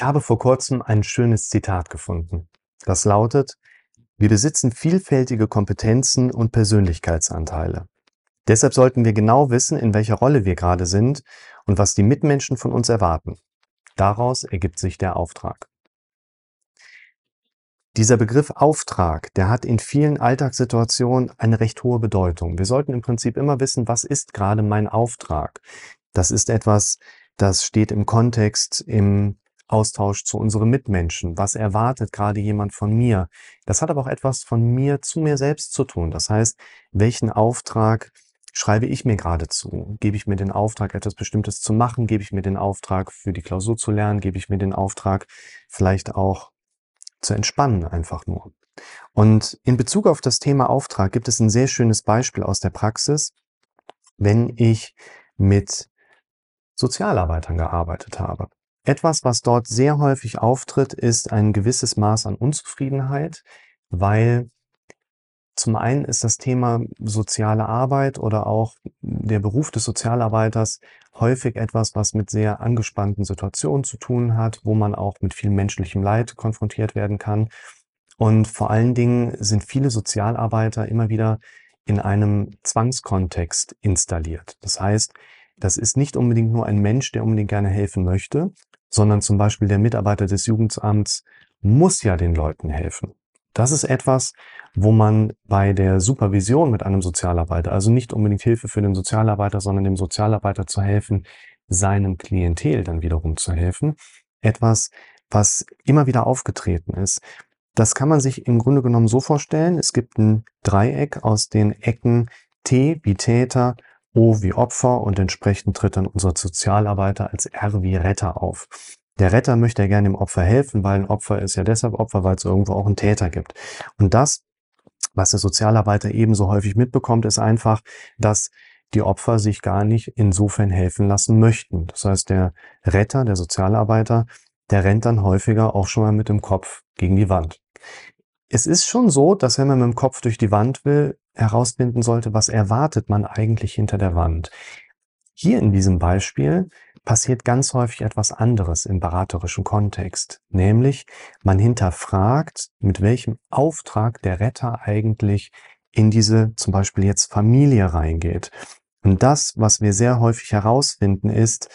Ich habe vor kurzem ein schönes Zitat gefunden. Das lautet, wir besitzen vielfältige Kompetenzen und Persönlichkeitsanteile. Deshalb sollten wir genau wissen, in welcher Rolle wir gerade sind und was die Mitmenschen von uns erwarten. Daraus ergibt sich der Auftrag. Dieser Begriff Auftrag, der hat in vielen Alltagssituationen eine recht hohe Bedeutung. Wir sollten im Prinzip immer wissen, was ist gerade mein Auftrag? Das ist etwas, das steht im Kontext, im Austausch zu unseren Mitmenschen. Was erwartet gerade jemand von mir? Das hat aber auch etwas von mir zu mir selbst zu tun. Das heißt, welchen Auftrag schreibe ich mir gerade zu? Gebe ich mir den Auftrag, etwas Bestimmtes zu machen? Gebe ich mir den Auftrag, für die Klausur zu lernen? Gebe ich mir den Auftrag, vielleicht auch zu entspannen, einfach nur? Und in Bezug auf das Thema Auftrag gibt es ein sehr schönes Beispiel aus der Praxis, wenn ich mit Sozialarbeitern gearbeitet habe. Etwas, was dort sehr häufig auftritt, ist ein gewisses Maß an Unzufriedenheit, weil zum einen ist das Thema soziale Arbeit oder auch der Beruf des Sozialarbeiters häufig etwas, was mit sehr angespannten Situationen zu tun hat, wo man auch mit viel menschlichem Leid konfrontiert werden kann. Und vor allen Dingen sind viele Sozialarbeiter immer wieder in einem Zwangskontext installiert. Das heißt, das ist nicht unbedingt nur ein Mensch, der unbedingt gerne helfen möchte, sondern zum Beispiel der Mitarbeiter des Jugendamts muss ja den Leuten helfen. Das ist etwas, wo man bei der Supervision mit einem Sozialarbeiter, also nicht unbedingt Hilfe für den Sozialarbeiter, sondern dem Sozialarbeiter zu helfen, seinem Klientel dann wiederum zu helfen, etwas, was immer wieder aufgetreten ist. Das kann man sich im Grunde genommen so vorstellen, es gibt ein Dreieck aus den Ecken T wie Täter, O wie Opfer und entsprechend tritt dann unser Sozialarbeiter als R wie Retter auf. Der Retter möchte ja gerne dem Opfer helfen, weil ein Opfer ist ja deshalb Opfer, weil es irgendwo auch einen Täter gibt. Und das, was der Sozialarbeiter ebenso häufig mitbekommt, ist einfach, dass die Opfer sich gar nicht insofern helfen lassen möchten. Das heißt, der Retter, der Sozialarbeiter, der rennt dann häufiger auch schon mal mit dem Kopf gegen die Wand. Es ist schon so, dass wenn man mit dem Kopf durch die Wand will, herausfinden sollte, was erwartet man eigentlich hinter der Wand. Hier in diesem Beispiel passiert ganz häufig etwas anderes im beraterischen Kontext, nämlich man hinterfragt, mit welchem Auftrag der Retter eigentlich in diese zum Beispiel jetzt Familie reingeht. Und das, was wir sehr häufig herausfinden, ist,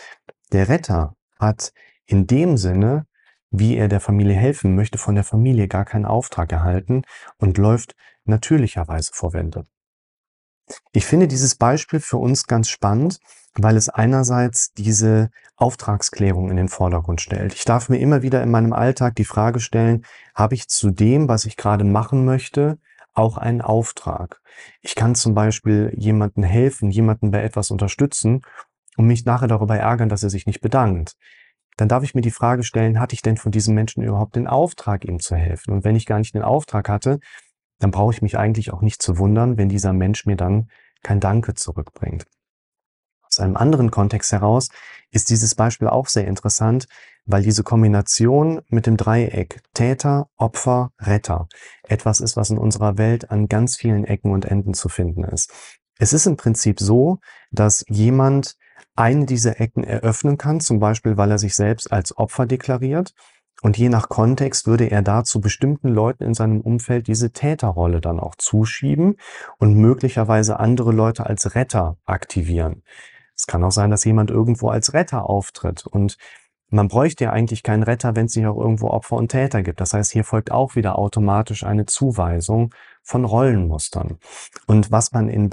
der Retter hat in dem Sinne, wie er der Familie helfen möchte, von der Familie gar keinen Auftrag erhalten und läuft natürlicherweise vorwende. Ich finde dieses Beispiel für uns ganz spannend, weil es einerseits diese Auftragsklärung in den Vordergrund stellt. Ich darf mir immer wieder in meinem Alltag die Frage stellen, habe ich zu dem, was ich gerade machen möchte, auch einen Auftrag? Ich kann zum Beispiel jemandem helfen, jemanden bei etwas unterstützen und mich nachher darüber ärgern, dass er sich nicht bedankt. Dann darf ich mir die Frage stellen, hatte ich denn von diesem Menschen überhaupt den Auftrag, ihm zu helfen? Und wenn ich gar nicht den Auftrag hatte, dann brauche ich mich eigentlich auch nicht zu wundern, wenn dieser Mensch mir dann kein Danke zurückbringt. Aus einem anderen Kontext heraus ist dieses Beispiel auch sehr interessant, weil diese Kombination mit dem Dreieck Täter, Opfer, Retter etwas ist, was in unserer Welt an ganz vielen Ecken und Enden zu finden ist. Es ist im Prinzip so, dass jemand eine dieser Ecken eröffnen kann, zum Beispiel weil er sich selbst als Opfer deklariert und je nach Kontext würde er da zu bestimmten Leuten in seinem Umfeld diese Täterrolle dann auch zuschieben und möglicherweise andere Leute als Retter aktivieren. Es kann auch sein, dass jemand irgendwo als Retter auftritt und man bräuchte ja eigentlich keinen Retter, wenn es nicht auch irgendwo Opfer und Täter gibt. Das heißt, hier folgt auch wieder automatisch eine Zuweisung von Rollenmustern. Und was man in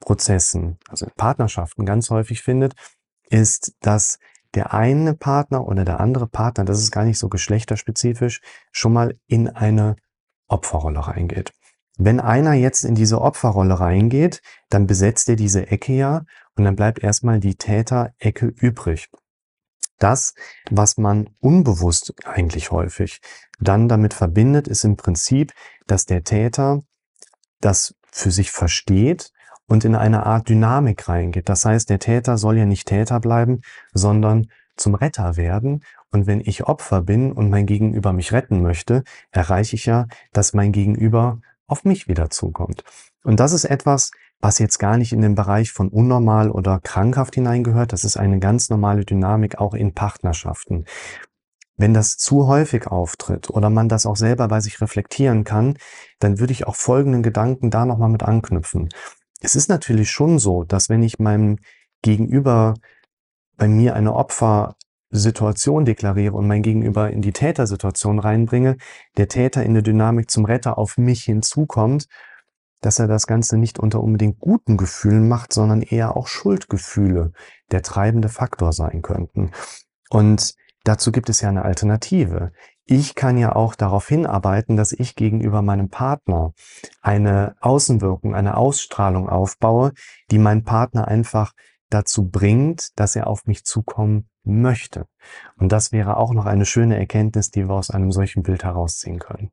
Beziehungsprozessen, also in Partnerschaften ganz häufig findet, ist, dass der eine Partner oder der andere Partner, das ist gar nicht so geschlechterspezifisch, schon mal in eine Opferrolle reingeht. Wenn einer jetzt in diese Opferrolle reingeht, dann besetzt er diese Ecke ja und dann bleibt erstmal die Täterecke übrig. Das, was man unbewusst eigentlich häufig dann damit verbindet, ist im Prinzip, dass der Täter das für sich versteht und in eine Art Dynamik reingeht. Das heißt, der Täter soll ja nicht Täter bleiben, sondern zum Retter werden. Und wenn ich Opfer bin und mein Gegenüber mich retten möchte, erreiche ich ja, dass mein Gegenüber auf mich wieder zukommt. Und das ist etwas, was jetzt gar nicht in den Bereich von unnormal oder krankhaft hineingehört. Das ist eine ganz normale Dynamik auch in Partnerschaften. Wenn das zu häufig auftritt oder man das auch selber bei sich reflektieren kann, dann würde ich auch folgenden Gedanken da noch mal mit anknüpfen. Es ist natürlich schon so, dass wenn ich meinem Gegenüber bei mir eine Opfersituation deklariere und mein Gegenüber in die Tätersituation reinbringe, der Täter in der Dynamik zum Retter auf mich hinzukommt, dass er das Ganze nicht unter unbedingt guten Gefühlen macht, sondern eher auch Schuldgefühle der treibende Faktor sein könnten. Und dazu gibt es ja eine Alternative. Ich kann ja auch darauf hinarbeiten, dass ich gegenüber meinem Partner eine Außenwirkung, eine Ausstrahlung aufbaue, die meinen Partner einfach dazu bringt, dass er auf mich zukommen möchte. Und das wäre auch noch eine schöne Erkenntnis, die wir aus einem solchen Bild herausziehen können.